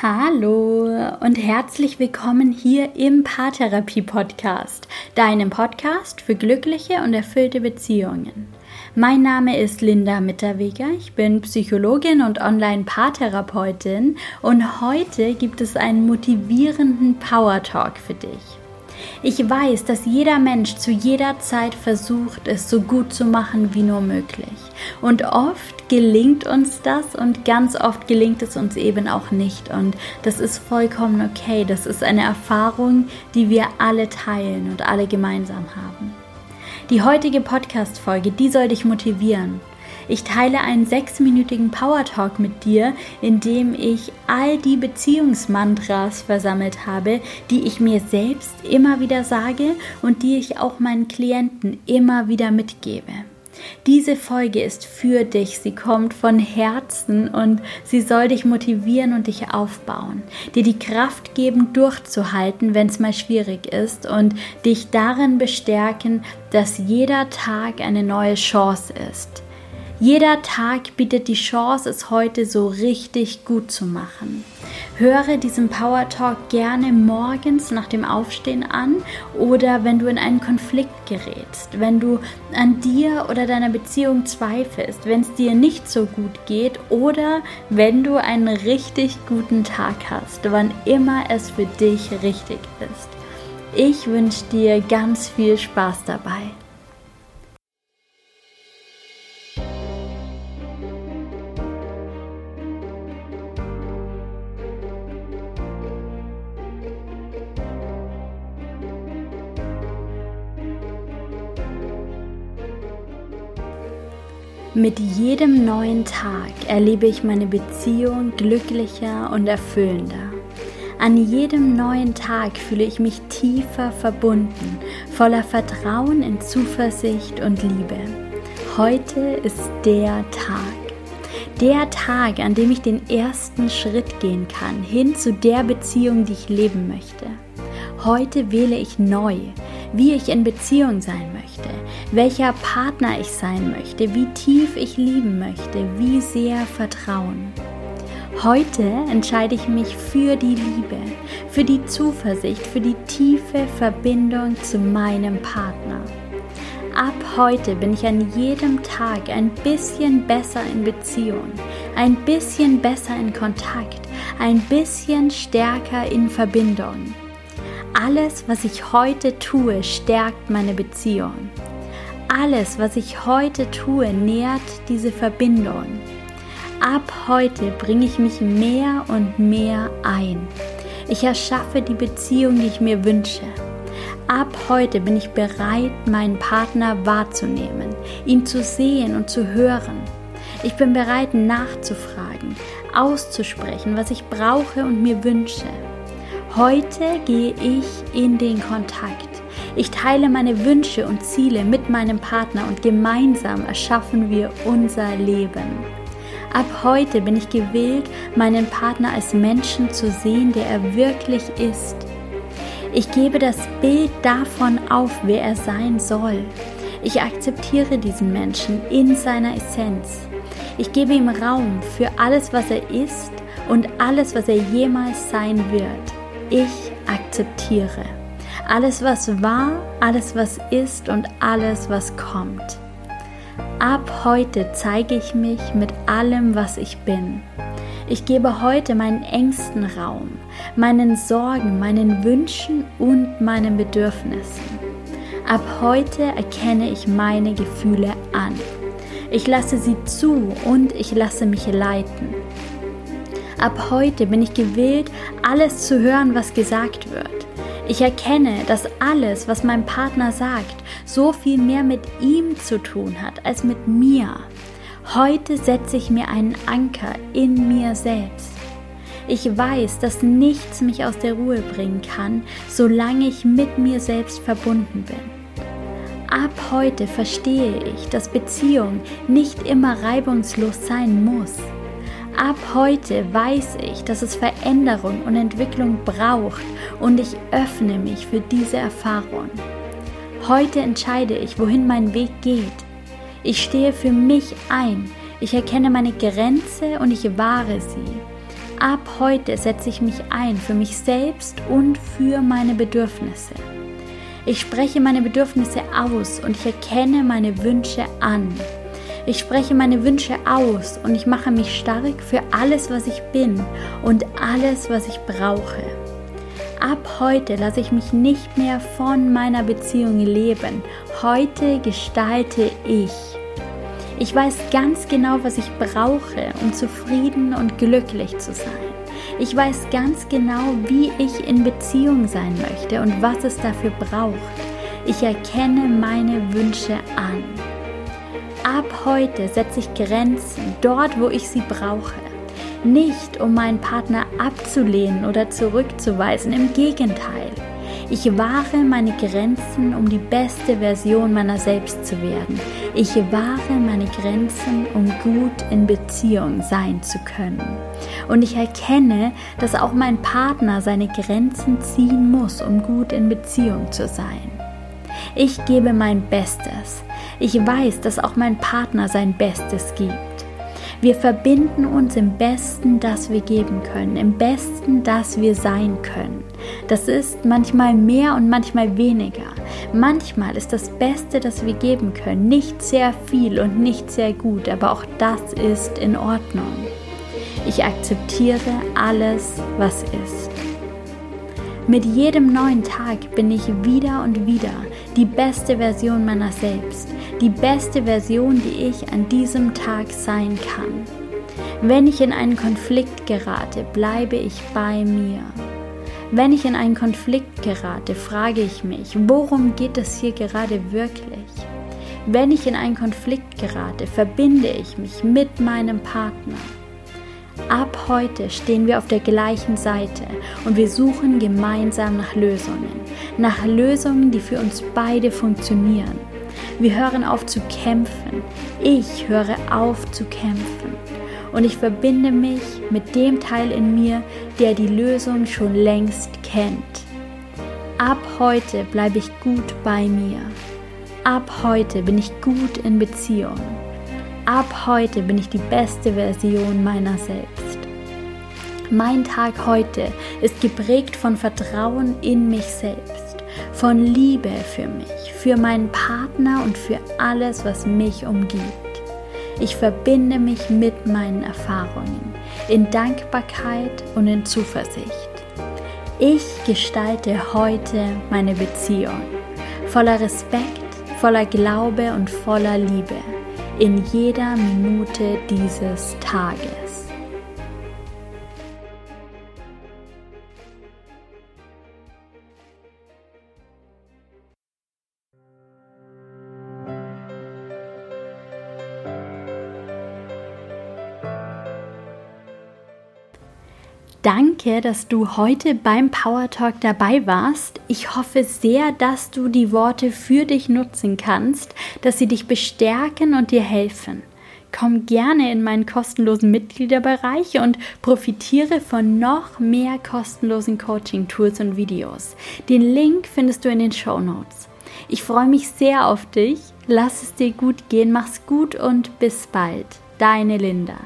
Hallo und herzlich willkommen hier im Paartherapie Podcast, deinem Podcast für glückliche und erfüllte Beziehungen. Mein Name ist Linda Mitterweger, ich bin Psychologin und Online-Paartherapeutin und heute gibt es einen motivierenden Power Talk für dich. Ich weiß, dass jeder Mensch zu jeder Zeit versucht, es so gut zu machen wie nur möglich. Und oft gelingt uns das und ganz oft gelingt es uns eben auch nicht. Und das ist vollkommen okay. Das ist eine Erfahrung, die wir alle teilen und alle gemeinsam haben. Die heutige Podcast-Folge, die soll dich motivieren. Ich teile einen sechsminütigen Power Talk mit dir, in dem ich all die Beziehungsmantras versammelt habe, die ich mir selbst immer wieder sage und die ich auch meinen Klienten immer wieder mitgebe. Diese Folge ist für dich, sie kommt von Herzen und sie soll dich motivieren und dich aufbauen, dir die Kraft geben, durchzuhalten, wenn es mal schwierig ist und dich darin bestärken, dass jeder Tag eine neue Chance ist. Jeder Tag bietet die Chance, es heute so richtig gut zu machen. Höre diesen Power Talk gerne morgens nach dem Aufstehen an oder wenn du in einen Konflikt gerätst, wenn du an dir oder deiner Beziehung zweifelst, wenn es dir nicht so gut geht oder wenn du einen richtig guten Tag hast, wann immer es für dich richtig ist. Ich wünsche dir ganz viel Spaß dabei. Mit jedem neuen Tag erlebe ich meine Beziehung glücklicher und erfüllender. An jedem neuen Tag fühle ich mich tiefer verbunden, voller Vertrauen in Zuversicht und Liebe. Heute ist der Tag. Der Tag, an dem ich den ersten Schritt gehen kann, hin zu der Beziehung, die ich leben möchte. Heute wähle ich neu, wie ich in Beziehung sein möchte, welcher Partner ich sein möchte, wie tief ich lieben möchte, wie sehr vertrauen. Heute entscheide ich mich für die Liebe, für die Zuversicht, für die tiefe Verbindung zu meinem Partner. Ab heute bin ich an jedem Tag ein bisschen besser in Beziehung, ein bisschen besser in Kontakt, ein bisschen stärker in Verbindung. Alles, was ich heute tue, stärkt meine Beziehung. Alles, was ich heute tue, nährt diese Verbindung. Ab heute bringe ich mich mehr und mehr ein. Ich erschaffe die Beziehung, die ich mir wünsche. Ab heute bin ich bereit, meinen Partner wahrzunehmen, ihn zu sehen und zu hören. Ich bin bereit, nachzufragen, auszusprechen, was ich brauche und mir wünsche. Heute gehe ich in den Kontakt. Ich teile meine Wünsche und Ziele mit meinem Partner und gemeinsam erschaffen wir unser Leben. Ab heute bin ich gewillt, meinen Partner als Menschen zu sehen, der er wirklich ist. Ich gebe das Bild davon auf, wer er sein soll. Ich akzeptiere diesen Menschen in seiner Essenz. Ich gebe ihm Raum für alles, was er ist und alles, was er jemals sein wird. Ich akzeptiere alles, was war, alles, was ist und alles, was kommt. Ab heute zeige ich mich mit allem, was ich bin. Ich gebe heute meinen Ängsten Raum, meinen Sorgen, meinen Wünschen und meinen Bedürfnissen. Ab heute erkenne ich meine Gefühle an. Ich lasse sie zu und ich lasse mich leiten. Ab heute bin ich gewillt, alles zu hören, was gesagt wird. Ich erkenne, dass alles, was mein Partner sagt, so viel mehr mit ihm zu tun hat als mit mir. Heute setze ich mir einen Anker in mir selbst. Ich weiß, dass nichts mich aus der Ruhe bringen kann, solange ich mit mir selbst verbunden bin. Ab heute verstehe ich, dass Beziehung nicht immer reibungslos sein muss. Ab heute weiß ich, dass es Veränderung und Entwicklung braucht und ich öffne mich für diese Erfahrung. Heute entscheide ich, wohin mein Weg geht. Ich stehe für mich ein. Ich erkenne meine Grenze und ich wahre sie. Ab heute setze ich mich ein für mich selbst und für meine Bedürfnisse. Ich spreche meine Bedürfnisse aus und ich erkenne meine Wünsche an. Ich spreche meine Wünsche aus und ich mache mich stark für alles, was ich bin und alles, was ich brauche. Ab heute lasse ich mich nicht mehr von meiner Beziehung leben. Heute gestalte ich. Ich weiß ganz genau, was ich brauche, um zufrieden und glücklich zu sein. Ich weiß ganz genau, wie ich in Beziehung sein möchte und was es dafür braucht. Ich erkenne meine Wünsche an. Ab heute setze ich Grenzen dort, wo ich sie brauche. Nicht, um meinen Partner abzulehnen oder zurückzuweisen, im Gegenteil. Ich wahre meine Grenzen, um die beste Version meiner selbst zu werden. Ich wahre meine Grenzen, um gut in Beziehung sein zu können. Und ich erkenne, dass auch mein Partner seine Grenzen ziehen muss, um gut in Beziehung zu sein. Ich gebe mein Bestes. Ich weiß, dass auch mein Partner sein Bestes gibt. Wir verbinden uns im Besten, das wir geben können, im Besten, das wir sein können. Das ist manchmal mehr und manchmal weniger. Manchmal ist das Beste, das wir geben können, nicht sehr viel und nicht sehr gut, aber auch das ist in Ordnung. Ich akzeptiere alles, was ist. Mit jedem neuen Tag bin ich wieder und wieder die beste Version meiner selbst, die beste Version, die ich an diesem Tag sein kann. Wenn ich in einen Konflikt gerate, bleibe ich bei mir. Wenn ich in einen Konflikt gerate, frage ich mich, worum geht es hier gerade wirklich? Wenn ich in einen Konflikt gerate, verbinde ich mich mit meinem Partner. Ab heute stehen wir auf der gleichen Seite und wir suchen gemeinsam nach Lösungen. Nach Lösungen, die für uns beide funktionieren. Wir hören auf zu kämpfen. Ich höre auf zu kämpfen. Und ich verbinde mich mit dem Teil in mir, der die Lösung schon längst kennt. Ab heute bleibe ich gut bei mir. Ab heute bin ich gut in Beziehung. Ab heute bin ich die beste Version meiner selbst. Mein Tag heute ist geprägt von Vertrauen in mich selbst, von Liebe für mich, für meinen Partner und für alles, was mich umgibt. Ich verbinde mich mit meinen Erfahrungen in Dankbarkeit und in Zuversicht. Ich gestalte heute meine Beziehung voller Respekt, voller Glaube und voller Liebe in jeder Minute dieses Tages. Danke, dass du heute beim Power Talk dabei warst. Ich hoffe sehr, dass du die Worte für dich nutzen kannst, dass sie dich bestärken und dir helfen. Komm gerne in meinen kostenlosen Mitgliederbereich und profitiere von noch mehr kostenlosen Coaching-Tools und Videos. Den Link findest du in den Show Notes. Ich freue mich sehr auf dich. Lass es dir gut gehen, mach's gut und bis bald. Deine Linda.